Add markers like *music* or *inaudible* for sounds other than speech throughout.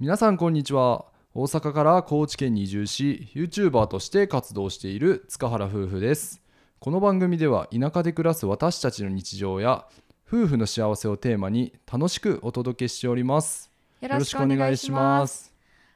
皆さんこんにちは。大阪から高知県に移住し YouTuber として活動している塚原夫婦です。この番組では田舎で暮らす私たちの日常や夫婦の幸せをテーマに楽しくお届けしております。よよろしくお願いします。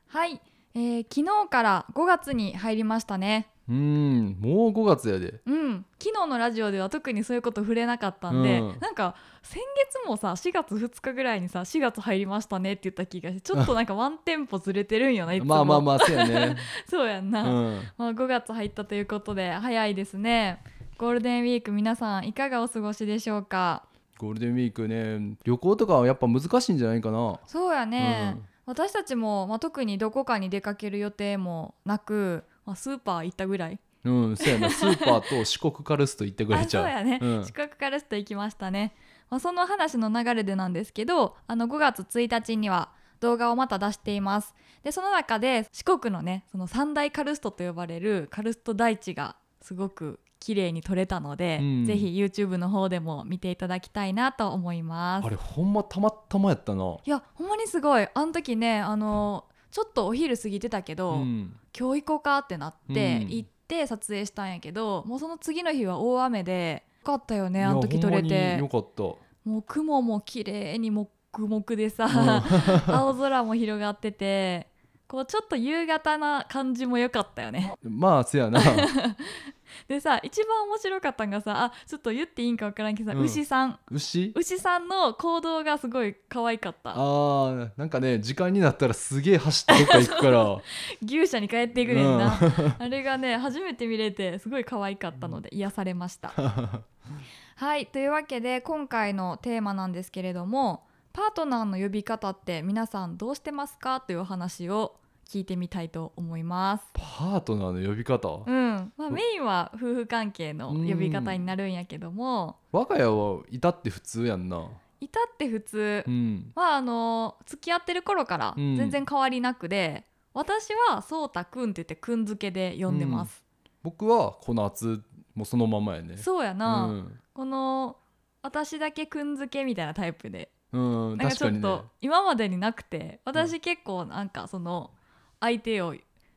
はい、えー昨日から5月に入りましたね。うーんもう5月やで。うん昨日のラジオでは特にそういうこと触れなかったんで、うん。なんか先月もさ4月2日ぐらいにさ4月入りましたねって言った気がしてちょっとなんかワンテンポずれてるんよないつも。まあまあまあそうやね。*laughs* そうやんな、うん。まあ、5月入ったということで早いですね。ゴールデンウィーク皆さんいかがお過ごしでしょうか？ゴールデンウィークね旅行とかはやっぱ難しいんじゃないかな。そうやね、うん。私たちも、まあ、特にどこかに出かける予定もなく、まあ、スーパー行ったぐらい。うんそうやな。*laughs* スーパーと四国カルスト行ってくれあちゃそううやね、うん。四国からスト行きましたね、まあ、その話の流れでなんですけどあの5月1日には動画をまた出しています。でその中で四国のねその三大カルストと呼ばれるカルスト大地がすごく綺麗に撮れたので、うん。ぜひ YouTube の方でも見ていただきたいなと思います。あれほんまたまたまやったな。いやほんまにすごい。あの時ねあのちょっとお昼過ぎてたけど、うん。今日行こうかってなって、うん。行って撮影したんやけどもうその次の日は大雨でよかったよねあの時撮れて。によかった。もう雲も綺麗にもくもくでさ、う *laughs* 青空も広がっててこうちょっと夕方な感じも良かったよね。まあせやな *laughs* でさ一番面白かったんがさあちょっと言っていいんか分からんけどさ、うん。牛さん。牛？牛さんの行動がすごい可愛かった。あーなんかね時間になったらすげえ走ってどっか行くから。*laughs* 牛舎に帰っていくねんな、*laughs* あれがね初めて見れてすごい可愛かったので癒されました。*laughs* はいというわけで今回のテーマなんですけれどもパートナーの呼び方って皆さんどうしてますか？というお話を聞いてみたいと思います。パートナーの呼び方、うん。まあ、メインは夫婦関係の呼び方になるんやけども。我が家はいたって普通やんな。至って普通。うん。まああの付き合ってる頃からうん。全然変わりなくで、私はそうたくんって言ってくん付けで呼んでます。僕は小夏もうそのままやね。そうやな、うん、この私だけくんづけみたいなタイプで。うん、なんかちょっと今までになくて私結構なんかその相手を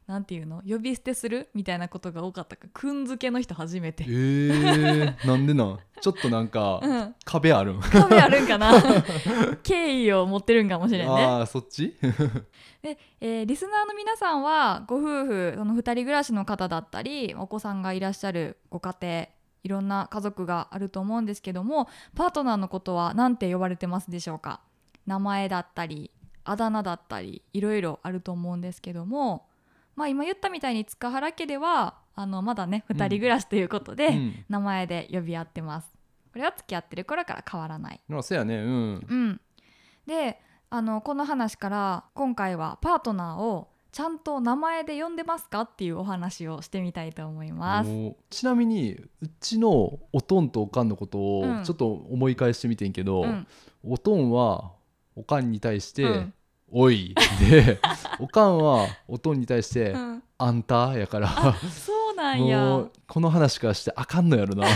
なんていうの呼び捨てするみたいなことが多かったか。らくんづけの人初めえて。ー、なんでなん？ちょっとなんか、*laughs* うん、壁あるん？壁あるんかな。*laughs* 敬意を持ってるんかもしれんね。ああそっち？*laughs* で、えーリスナーの皆さんはご夫婦その2人暮らしの方だったりお子さんがいらっしゃるご家庭いろんな家族があると思うんですけどもパートナーのことは何て呼ばれてますでしょうか？名前だったりあだ名だったりいろいろあると思うんですけどもまあ今言ったみたいに塚原家ではあのまだね2人暮らしということで、うん。名前で呼び合ってます。これは付き合ってる頃から変わらない。まあそうやね。うん。うん、であのこの話から今回はパートナーをちゃんと名前で呼んでますかっていうお話をしてみたいと思います。ちなみにうちのおとんとおかんのことをうん。ちょっと思い返してみてんけど、うん。おとんはおかんに対して「うん。おい」で *laughs* おかんはおとんに対して「うん。あんた」やからそうなんや。もうこの話からしてあかんのやろな。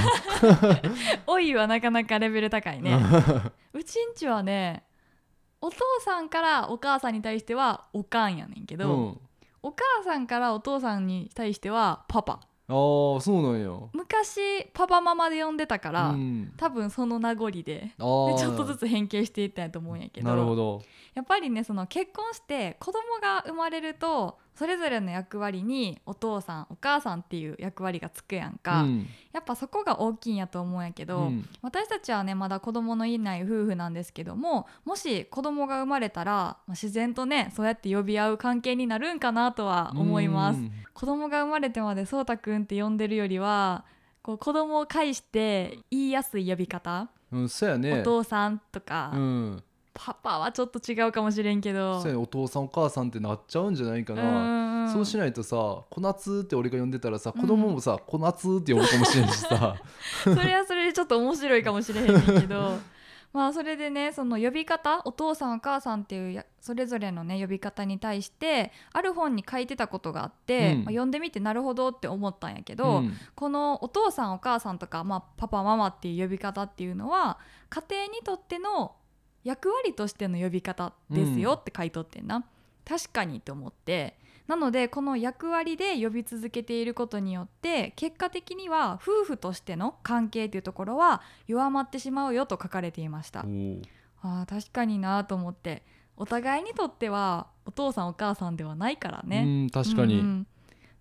*laughs* おいはなかなかレベル高いね。*laughs* うちんちはねお父さんからお母さんに対してはおかんやねんけど、うん、お母さんからお父さんに対してはパパああそうなんや。昔パパママで呼んでたから、うん、多分その名残でであーちょっとずつ変形していったんやと思うんやけどなるほど。やっぱりねその結婚して子供が生まれるとそれぞれの役割にお父さんお母さんっていう役割がつくやんか、うん。やっぱそこが大きいんやと思うんやけど、うん。私たちはねまだ子供のいない夫婦なんですけどももし子供が生まれたら、まあ自然とねそうやって呼び合う関係になるんかなとは思います。うん。子供が生まれてまでそうたくんって呼んでるよりはこう子供を介して言いやすい呼び方、うん、そうやね。お父さんとか、うん、パパはちょっと違うかもしれんけど。そうやねお父さんお母さんってなっちゃうんじゃないかな。うんそうしないとさ「小夏」って俺が呼んでたらさ子供もさ「小夏」って呼ぶかもしれんしさ。*laughs* それはそれでちょっと面白いかもしれへんけど。*laughs* まあそれでねその呼び方お父さんお母さんっていうやそれぞれのね呼び方に対してある本に書いてたことがあって、うん。まあ、読んでみてなるほどって思ったんやけど、うん。このお父さんお母さんとか、まあ、パパママっていう呼び方っていうのは家庭にとっての役割としての呼び方ですよって書いとってんな。確かにと思って。なのでこの役割で呼び続けていることによって結果的には夫婦としての関係というところは弱まってしまうよと書かれていました。あー確かになと思って。お互いにとってはお父さんお母さんではないからね。うん確かに、うんうん。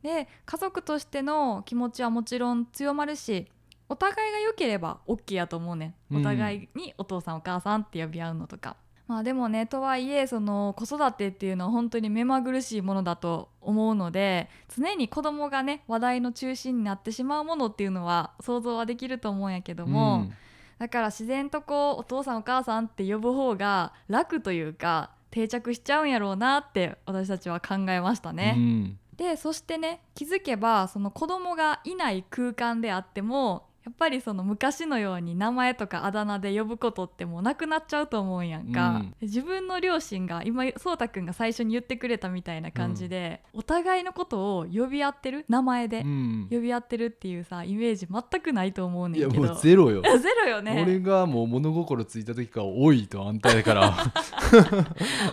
で家族としての気持ちはもちろん強まるしお互いが良ければ OK やと思うねうんお互いにお父さんお母さんって呼び合うのとか。まあでもねとはいえその子育てっていうのは本当に目まぐるしいものだと思うので常に子供がね話題の中心になってしまうものっていうのは想像はできると思うんやけども、うんだから自然とこうお父さんお母さんって呼ぶ方が楽というか定着しちゃうんやろうなって私たちは考えましたね。うんでそしてね気づけばその子供がいない空間であってもやっぱりその昔のように名前とかあだ名で呼ぶことってもうなくなっちゃうと思うんやんか、うん。で自分の両親が今そうたくんが最初に言ってくれたみたいな感じで、お互いのことを呼び合ってる名前でうん。呼び合ってるっていうさイメージ全くないと思うねいやんけど。もうゼロよ。*laughs* ゼロよね。俺がもう物心ついた時から「おい」とあんたやから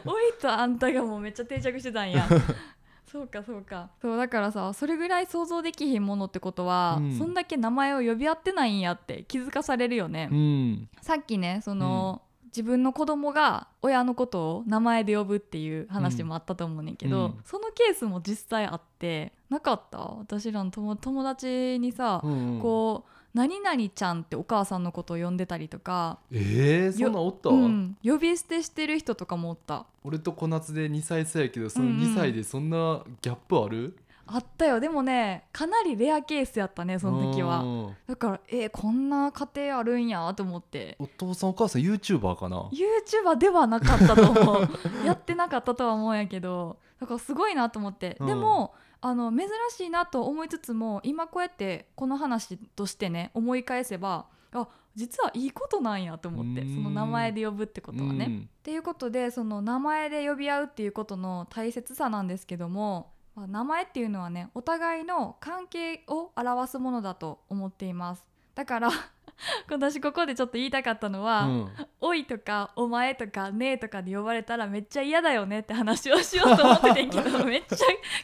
おいとあんたがもうめっちゃ定着してたんや *laughs* そうかそうか。そうだからさそれぐらい想像できひんものってことは、うん。そんだけ名前を呼び合ってないんやって気づかされるよね、うん。さっきねその、自分の子供が親のことを名前で呼ぶっていう話もあったと思うねんけど、うん。そのケースも実際あってなかった？私らの友友達にさ、うん。こう「何々ちゃん」ってお母さんのことを呼んでたりとか、えー、そんなんおった、うん、呼び捨てしてる人とかもおった。俺と小夏で2歳差やけどそのうん。うん2歳でそんなギャップある、あったよ。でもねかなりレアケースやったねその時は。うん。だからえーこんな家庭あるんやと思って。お父さんお母さん YouTuber かな？YouTuber ではなかったと思う。*laughs* やってなかったとは思うんやけどだからすごいなと思って、うん。でもあの珍しいなと思いつつも今こうやってこの話としてね思い返せばあ実はいいことなんやと思ってうん。その名前で呼ぶってことはね。っていうことでその名前で呼び合うっていうことの大切さなんですけども、まあ名前っていうのはねお互いの関係を表すものだと思っています。だから *laughs* 私ここでちょっと言いたかったのはうん。うん「おい」とか「お前」とか「ねえ」とかで呼ばれたらめっちゃ嫌だよねって話をしようと思っててんけどめっちゃ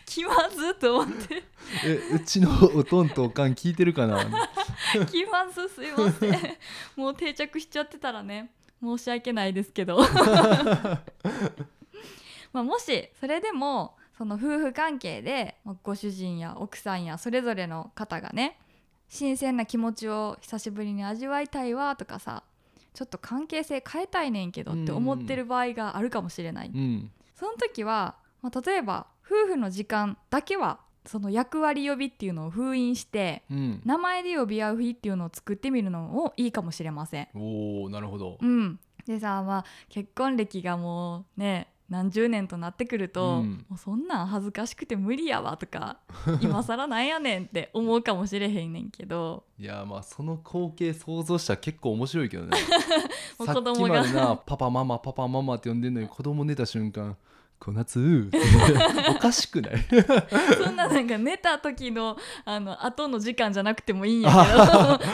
気まずっと思って。えうちのおとんとおかん聞いてるかな？*laughs* 気まずすいません。*laughs* もう定着しちゃってたらね申し訳ないですけど。まあもしそれでもその夫婦関係でまあご主人や奥さんやそれぞれの方がね新鮮な気持ちを久しぶりに味わいたいわとかさちょっと関係性変えたいねんけどって思ってる場合があるかもしれない、うん。その時は、まあ、例えば夫婦の時間だけはその役割呼びっていうのを封印してうん。名前で呼び合う日っていうのを作ってみるのもいいかもしれません。おおなるほど。うん、でさまあ結婚歴がもうね何十年となってくると、うん。もうそんなん恥ずかしくて無理やわとか *laughs* 今更なんやねんって思うかもしれへんねんけど。いやまあその光景想像したら結構面白いけどね。*laughs* もうさっ子供が。きまでなパパママパパママって呼んでんのに子供寝た瞬間小夏って *laughs* おかしくない？そんななんか寝た時のあの後の時間じゃなくてもいいんや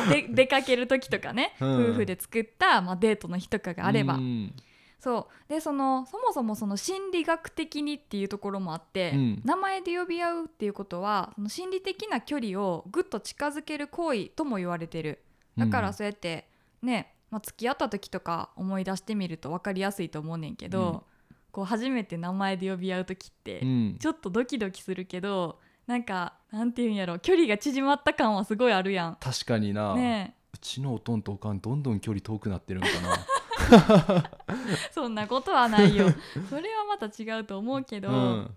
けどで出かける時とかね、うん。夫婦で作った、まあ、デートの日とかがあれば、うんそう。でそのそもそもその心理学的にっていうところもあって、うん。名前で呼び合うっていうことはその心理的な距離をぐっと近づける行為とも言われてる。だからそうやってね、まあ、付き合った時とか思い出してみると分かりやすいと思うねんけど、こう初めて名前で呼び合う時って、うん。ちょっとドキドキするけどなんかなんていうんやろ距離が縮まった感はすごいあるやん。確かにな、ね。うちのおとんとおかんどんどん距離遠くなってるんかな。え *laughs* そんなことはないよ。*laughs* それはまた違うと思うけど、うん。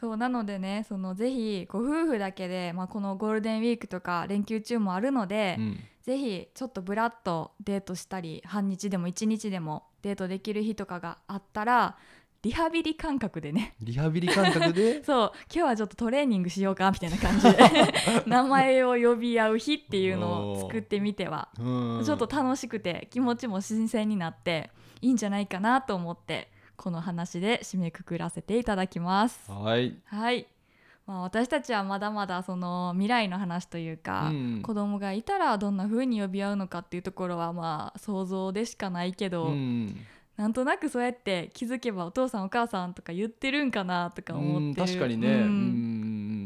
そうなのでねそのぜひご夫婦だけで、まあ、このゴールデンウィークとか連休中もあるので、うん。ぜひちょっとブラッとデートしたり半日でも1日でもデートできる日とかがあったらリハビリ感覚でね。リハビリ感覚で？*laughs* そう。今日はちょっとトレーニングしようかみたいな感じで。*laughs* 名前を呼び合う日っていうのを作ってみては。うん。ちょっと楽しくて気持ちも新鮮になっていいんじゃないかなと思ってこの話で締めくくらせていただきます。はい。はい、まあ、私たちはまだまだその未来の話というか、うん。子供がいたらどんな風に呼び合うのかっていうところはまあ想像でしかないけど、うんなんとなくそうやって気づけばお父さんお母さんとか言ってるんかなとか思ってる確かにね、ううん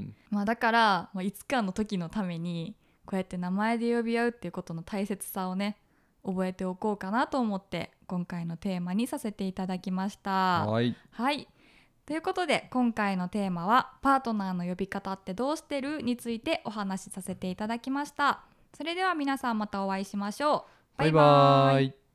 んまあ、だから、まあ、いつかの時のためにこうやって名前で呼び合うっていうことの大切さをね覚えておこうかなと思って今回のテーマにさせていただきました。はいはいということで今回のテーマは「パートナーの呼び方ってどうしてる?」についてお話しさせていただきました。それでは皆さんまたお会いしましょう。バイバイ